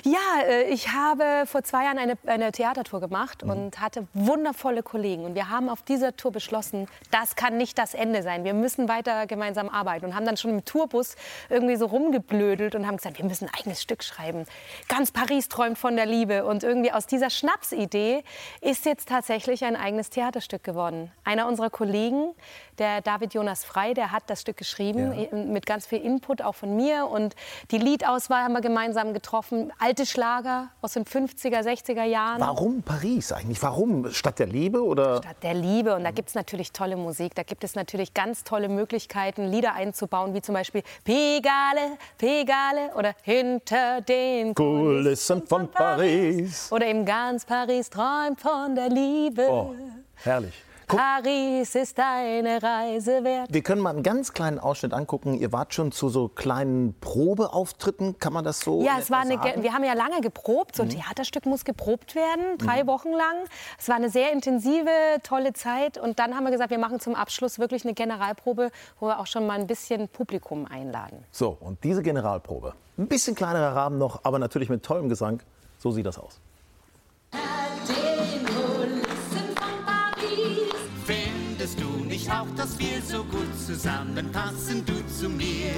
Ja, äh, ich habe vor zwei Jahren eine, eine Theatertour gemacht mhm. und hatte wundervolle Kollegen. Und wir haben auf dieser Tour beschlossen, das kann nicht das Ende sein. Wir müssen weiter gemeinsam arbeiten. Und haben dann schon im Tourbus irgendwie so rumgeblödelt und haben gesagt, wir müssen ein eigenes Stück schreiben. Ganz Paris träumt von der Liebe. Und irgendwie aus dieser Schnapsidee ist jetzt tatsächlich ein eigenes Theaterstück geworden. Einer unserer Kollegen, der David Jonas Frei, der hat das Stück geschrieben ja. mit ganz viel Input auch von mir. Und die Liedauswahl haben wir gemeinsam getroffen. Alte Schlager aus den 50er, 60er Jahren. Warum Paris eigentlich? Warum? Stadt der Liebe? Oder? Stadt der Liebe. Und da gibt es natürlich tolle Musik. Da gibt es natürlich ganz tolle Möglichkeiten, Lieder einzubauen, wie zum Beispiel Pegale, Pegale oder Hinter den Kulissen von Paris. Oder eben ganz Paris träumt von der Liebe. Oh, herrlich. Paris ist eine Reise wert. Wir können mal einen ganz kleinen Ausschnitt angucken. Ihr wart schon zu so kleinen Probeauftritten, kann man das so Ja, es war eine, wir haben ja lange geprobt. So ein mhm. Theaterstück muss geprobt werden, drei mhm. Wochen lang. Es war eine sehr intensive, tolle Zeit. Und dann haben wir gesagt, wir machen zum Abschluss wirklich eine Generalprobe, wo wir auch schon mal ein bisschen Publikum einladen. So, und diese Generalprobe, ein bisschen kleinerer Rahmen noch, aber natürlich mit tollem Gesang, so sieht das aus. Auch, dass wir so gut zusammenpassen, du zu mir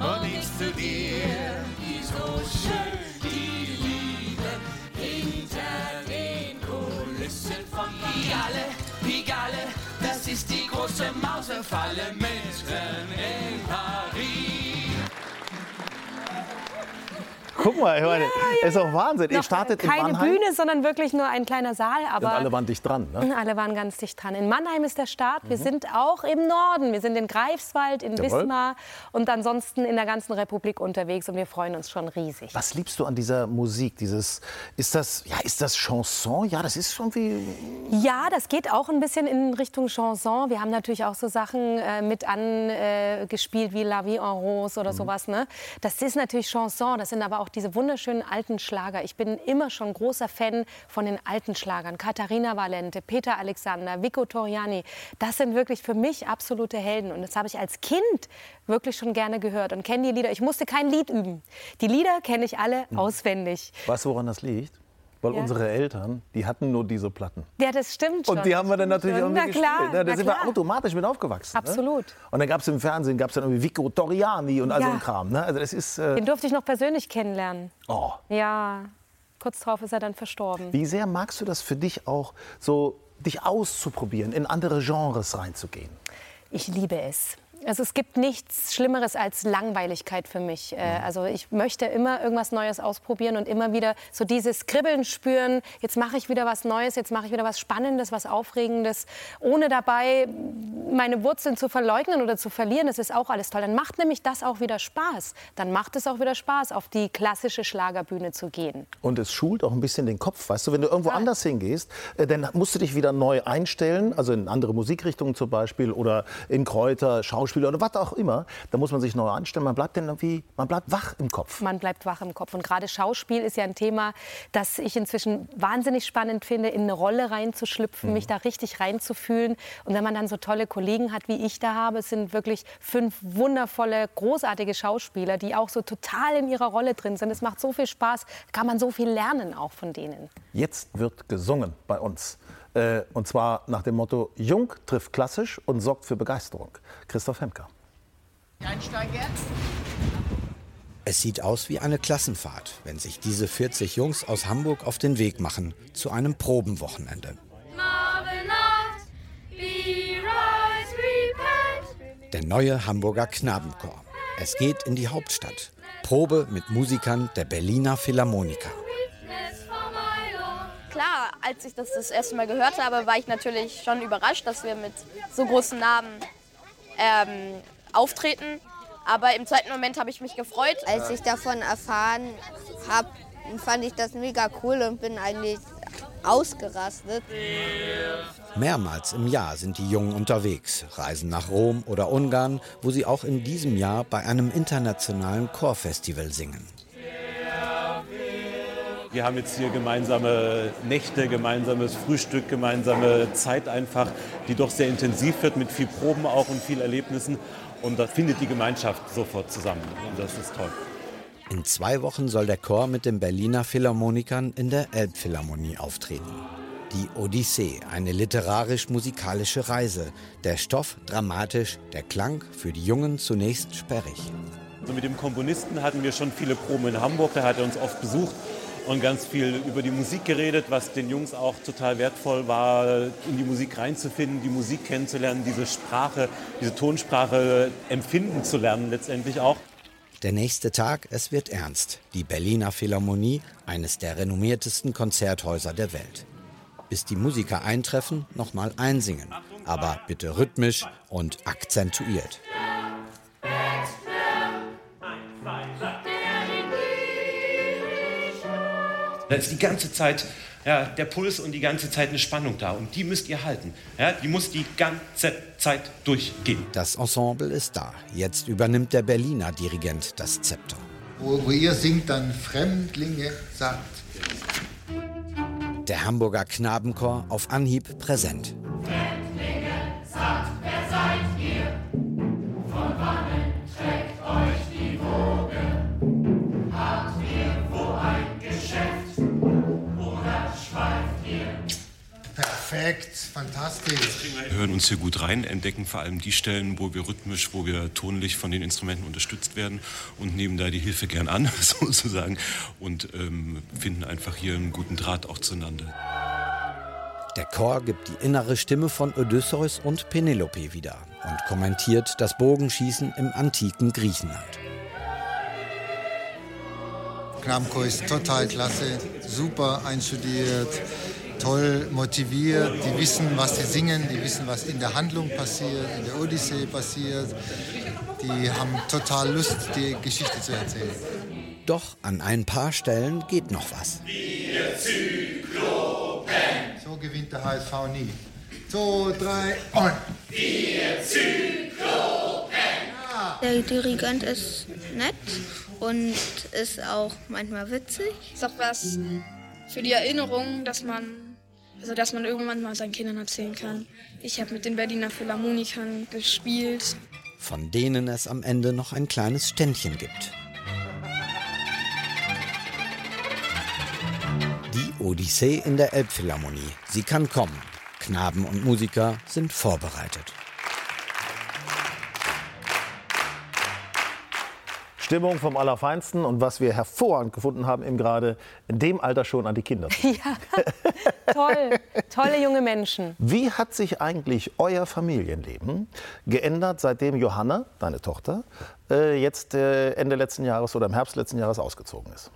und ich zu dir. Wie so schön die Liebe hinter den Kulissen von Pigalle, Pigalle, das ist die große Mausefalle mitten Guck mal, ich meine, ja, ist auch Wahnsinn. Ihr startet keine in Mannheim. Bühne, sondern wirklich nur ein kleiner Saal. Aber und alle waren dicht dran, ne? Alle waren ganz dicht dran. In Mannheim ist der Start. Wir mhm. sind auch im Norden. Wir sind in Greifswald, in Jawohl. Wismar und ansonsten in der ganzen Republik unterwegs. Und wir freuen uns schon riesig. Was liebst du an dieser Musik? Dieses, ist, das, ja, ist das Chanson? Ja, das ist schon wie... Ja, das geht auch ein bisschen in Richtung Chanson. Wir haben natürlich auch so Sachen äh, mit angespielt äh, wie La Vie en Rose oder mhm. sowas. Ne? Das ist natürlich Chanson. Das sind aber auch diese wunderschönen alten Schlager. Ich bin immer schon großer Fan von den alten Schlagern. Katharina Valente, Peter Alexander, Vico Toriani. Das sind wirklich für mich absolute Helden. Und das habe ich als Kind wirklich schon gerne gehört und kenne die Lieder. Ich musste kein Lied üben. Die Lieder kenne ich alle hm. auswendig. Weißt du, woran das liegt? Weil ja. unsere Eltern, die hatten nur diese Platten. Ja, das stimmt schon. Und die haben wir dann natürlich schon. auch mit na klar, ne? Da sind wir automatisch mit aufgewachsen. Ne? Absolut. Ne? Und dann gab es im Fernsehen gab's dann irgendwie Vico Toriani und all ja. so ein Kram. Ne? Also das ist, äh Den durfte ich noch persönlich kennenlernen. Oh. Ja, kurz darauf ist er dann verstorben. Wie sehr magst du das für dich auch, so dich auszuprobieren, in andere Genres reinzugehen? Ich liebe es. Also es gibt nichts Schlimmeres als Langweiligkeit für mich. Äh, also ich möchte immer irgendwas Neues ausprobieren und immer wieder so dieses Kribbeln spüren. Jetzt mache ich wieder was Neues, jetzt mache ich wieder was Spannendes, was Aufregendes, ohne dabei meine Wurzeln zu verleugnen oder zu verlieren. Das ist auch alles toll. Dann macht nämlich das auch wieder Spaß. Dann macht es auch wieder Spaß, auf die klassische Schlagerbühne zu gehen. Und es schult auch ein bisschen den Kopf. Weißt du, wenn du irgendwo ja. anders hingehst, äh, dann musst du dich wieder neu einstellen, also in andere Musikrichtungen zum Beispiel oder in Kräuter, Schauspiel Schauspieler oder was auch immer, da muss man sich neu anstellen. Man bleibt dann irgendwie, man bleibt wach im Kopf. Man bleibt wach im Kopf. Und gerade Schauspiel ist ja ein Thema, das ich inzwischen wahnsinnig spannend finde, in eine Rolle reinzuschlüpfen, mhm. mich da richtig reinzufühlen. Und wenn man dann so tolle Kollegen hat, wie ich da habe, es sind wirklich fünf wundervolle, großartige Schauspieler, die auch so total in ihrer Rolle drin sind. Es macht so viel Spaß, kann man so viel lernen auch von denen. Jetzt wird gesungen bei uns. Äh, und zwar nach dem Motto, Jung trifft klassisch und sorgt für Begeisterung. Christoph Hemker. Einsteigen. Es sieht aus wie eine Klassenfahrt, wenn sich diese 40 Jungs aus Hamburg auf den Weg machen zu einem Probenwochenende. Der neue Hamburger Knabenchor. Es geht in die Hauptstadt. Probe mit Musikern der Berliner Philharmoniker als ich das das erste Mal gehört habe, war ich natürlich schon überrascht, dass wir mit so großen Namen ähm, auftreten. Aber im zweiten Moment habe ich mich gefreut. Als ich davon erfahren habe, fand ich das mega cool und bin eigentlich ausgerastet. Mehrmals im Jahr sind die Jungen unterwegs, reisen nach Rom oder Ungarn, wo sie auch in diesem Jahr bei einem internationalen Chorfestival singen. Wir haben jetzt hier gemeinsame Nächte, gemeinsames Frühstück, gemeinsame Zeit einfach, die doch sehr intensiv wird mit viel Proben auch und viel Erlebnissen. Und da findet die Gemeinschaft sofort zusammen. Und das ist toll. In zwei Wochen soll der Chor mit den Berliner Philharmonikern in der Elbphilharmonie auftreten. Die Odyssee, eine literarisch-musikalische Reise. Der Stoff dramatisch, der Klang für die Jungen zunächst sperrig. Also mit dem Komponisten hatten wir schon viele Proben in Hamburg, da hat er uns oft besucht und ganz viel über die Musik geredet, was den Jungs auch total wertvoll war, in die Musik reinzufinden, die Musik kennenzulernen, diese Sprache, diese Tonsprache empfinden zu lernen letztendlich auch. Der nächste Tag, es wird ernst. Die Berliner Philharmonie, eines der renommiertesten Konzerthäuser der Welt. Bis die Musiker eintreffen, nochmal einsingen. Aber bitte rhythmisch und akzentuiert. Da ist die ganze Zeit ja, der Puls und die ganze Zeit eine Spannung da. Und die müsst ihr halten. Ja, die muss die ganze Zeit durchgehen. Das Ensemble ist da. Jetzt übernimmt der Berliner Dirigent das Zepter. Wo, wo ihr singt, dann Fremdlinge sagt. Der Hamburger Knabenchor auf Anhieb präsent. Fremdlinge sagt, Perfekt, fantastisch. Wir hören uns hier gut rein, entdecken vor allem die Stellen, wo wir rhythmisch, wo wir tonlich von den Instrumenten unterstützt werden und nehmen da die Hilfe gern an, sozusagen, und ähm, finden einfach hier einen guten Draht auch zueinander. Der Chor gibt die innere Stimme von Odysseus und Penelope wieder und kommentiert das Bogenschießen im antiken Griechenland. Knabenchor ist total klasse, super einstudiert, toll motiviert. Die wissen, was sie singen, die wissen, was in der Handlung passiert, in der Odyssee passiert. Die haben total Lust, die Geschichte zu erzählen. Doch an ein paar Stellen geht noch was. Wir Zyklopen. So gewinnt der HSV nie. Zwei, drei und. Wir Zyklopen. Der Dirigent ist nett und ist auch manchmal witzig. Ist auch was für die Erinnerung, dass man, also dass man irgendwann mal seinen Kindern erzählen kann. Ich habe mit den Berliner Philharmonikern gespielt. Von denen es am Ende noch ein kleines Ständchen gibt. Die Odyssee in der Elbphilharmonie. Sie kann kommen. Knaben und Musiker sind vorbereitet. Stimmung vom Allerfeinsten und was wir hervorragend gefunden haben, eben gerade in dem Alter schon an die Kinder. Ja, toll. Tolle junge Menschen. Wie hat sich eigentlich euer Familienleben geändert, seitdem Johanna, deine Tochter, äh, jetzt äh, Ende letzten Jahres oder im Herbst letzten Jahres ausgezogen ist?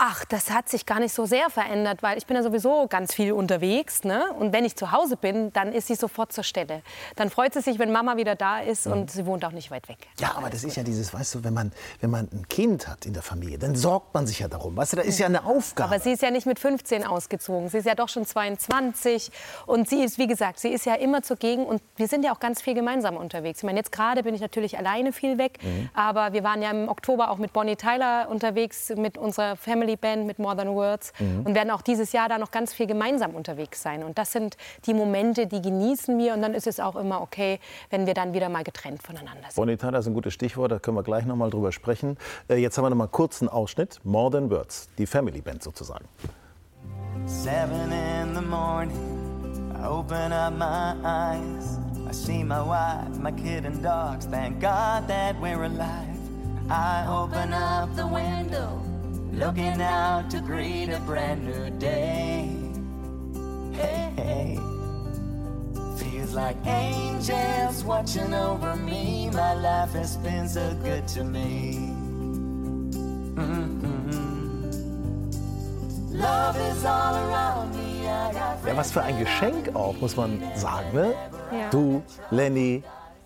Ach, das hat sich gar nicht so sehr verändert, weil ich bin ja sowieso ganz viel unterwegs. Ne? Und wenn ich zu Hause bin, dann ist sie sofort zur Stelle. Dann freut sie sich, wenn Mama wieder da ist Mhm. und sie wohnt auch nicht weit weg. Ja, aber das ist ja dieses, weißt du, wenn man, wenn man ein Kind hat in der Familie, dann sorgt man sich ja darum. Weißt du, da ist ja eine Aufgabe. Aber sie ist ja nicht mit 15 ausgezogen. Sie ist ja doch schon 22. Und sie ist, wie gesagt, sie ist ja immer zugegen. Und wir sind ja auch ganz viel gemeinsam unterwegs. Ich meine, jetzt gerade bin ich natürlich alleine viel weg. Mhm. Aber wir waren ja im Oktober auch mit Bonnie Tyler unterwegs, mit unserer Family Band, mit More Than Words. Mhm. Und werden auch dieses Jahr da noch ganz viel gemeinsam unterwegs sein. Und das sind die Momente, die genießen wir. Und dann ist es auch immer okay, wenn wir dann wieder mal getrennt voneinander sind. Bonnie Tyler ist ein gutes Stichwort, da können wir gleich noch mal drüber sprechen. Äh, jetzt haben wir noch mal kurz einen Ausschnitt. More Than Words, die Family Band sozusagen. Seven in the morning, I open up my eyes. I see my wife, my kid, and dogs. Thank God that we're alive. I open up the window, looking out to greet a brand new day. Hey, hey. Feels like angels watching over me. My life has been so good to me. Mm-mm. Love is all around me. Ja, was für ein Geschenk auch, muss man sagen. Ne? Ja. Du, Lenny,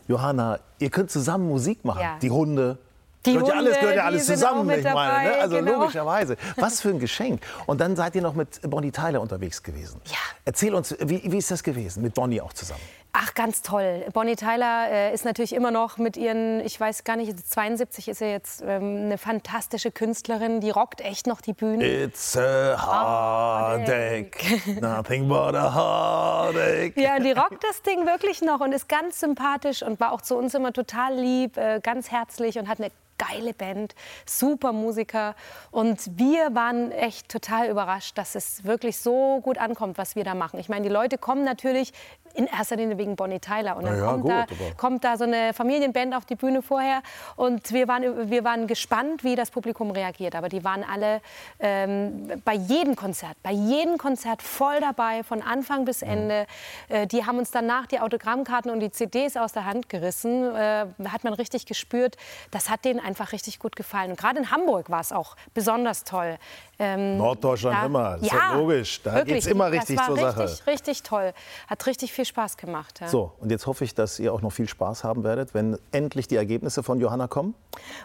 Johanna, ihr könnt zusammen Musik machen. Ja. Die Hunde. Die gehört ja alles, gehört ja alles zusammen, ich meine. dabei, Ne? Also genau. logischerweise. Was für ein Geschenk. Und dann seid ihr noch mit Bonnie Tyler unterwegs gewesen. Ja. Erzähl uns, wie, wie ist das gewesen, mit Bonnie auch zusammen? Ach, ganz toll. Bonnie Tyler äh, ist natürlich immer noch mit ihren, ich weiß gar nicht, 72 ist sie jetzt ähm, eine fantastische Künstlerin. Die rockt echt noch die Bühne. It's a heartache, nothing but a heartache. Ja, die rockt das Ding wirklich noch und ist ganz sympathisch und war auch zu uns immer total lieb, äh, ganz herzlich und hat eine geile Band, super Musiker. Und wir waren echt total überrascht, dass es wirklich so gut ankommt, was wir da machen. Ich meine, die Leute kommen natürlich in erster Linie wegen Bonnie Tyler. Und dann ja, kommt, gut, da, kommt, da, so eine Familienband auf die Bühne vorher. Und wir waren, wir waren gespannt, wie das Publikum reagiert. Aber die waren alle ähm, bei jedem Konzert, bei jedem Konzert voll dabei, von Anfang bis Ende. Äh, die haben uns danach die Autogrammkarten und die CDs aus der Hand gerissen. Äh, hat man richtig gespürt. Das hat denen einfach richtig gut gefallen. Und gerade in Hamburg war es auch besonders toll. Ähm, Norddeutschland da, immer, das ja, ist ja logisch. Da geht es immer richtig zur richtig, Sache. Richtig toll. Hat richtig viel Spaß gemacht. Ja. So, und jetzt hoffe ich, dass ihr auch noch viel Spaß haben werdet, wenn endlich die Ergebnisse von Johanna kommen.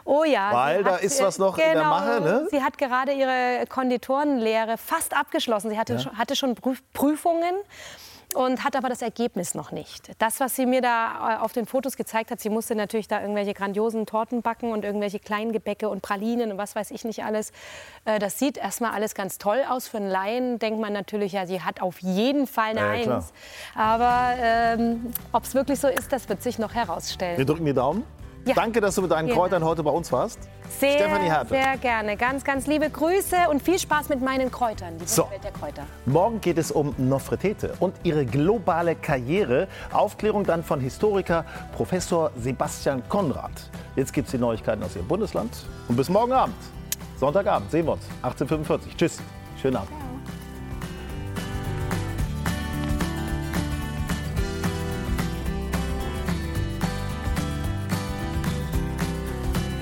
Oh ja. Weil da ist was noch genau, in der genau. Mache. Ne? Sie hat gerade ihre Konditorenlehre fast abgeschlossen. Sie hatte, ja. hatte schon Prüfungen und hat aber das Ergebnis noch nicht. Das, was sie mir da äh, auf den Fotos gezeigt hat, sie musste natürlich da irgendwelche grandiosen Torten backen und irgendwelche kleinen Gebäcke und Pralinen und was weiß ich nicht alles. Äh, das sieht erstmal alles ganz toll aus. Für einen Laien denkt man natürlich, ja, sie hat auf jeden Fall eine ja, Eins. Aber ähm, ob es wirklich so ist, das wird sich noch herausstellen. Wir drücken die Daumen. Ja. Danke, dass du mit deinen Kräutern heute bei uns warst. Sehr, Stefanie sehr gerne. Ganz, ganz liebe Grüße und viel Spaß mit meinen Kräutern. Die so. Welt der Kräuter. Morgen geht es um Nofretete und ihre globale Karriere. Aufklärung dann von Historiker Professor Sebastian Konrad. Jetzt gibt es die Neuigkeiten aus ihrem Bundesland. Und bis morgen Abend, Sonntagabend, sehen wir uns. 18.45 Tschüss. Schönen Abend.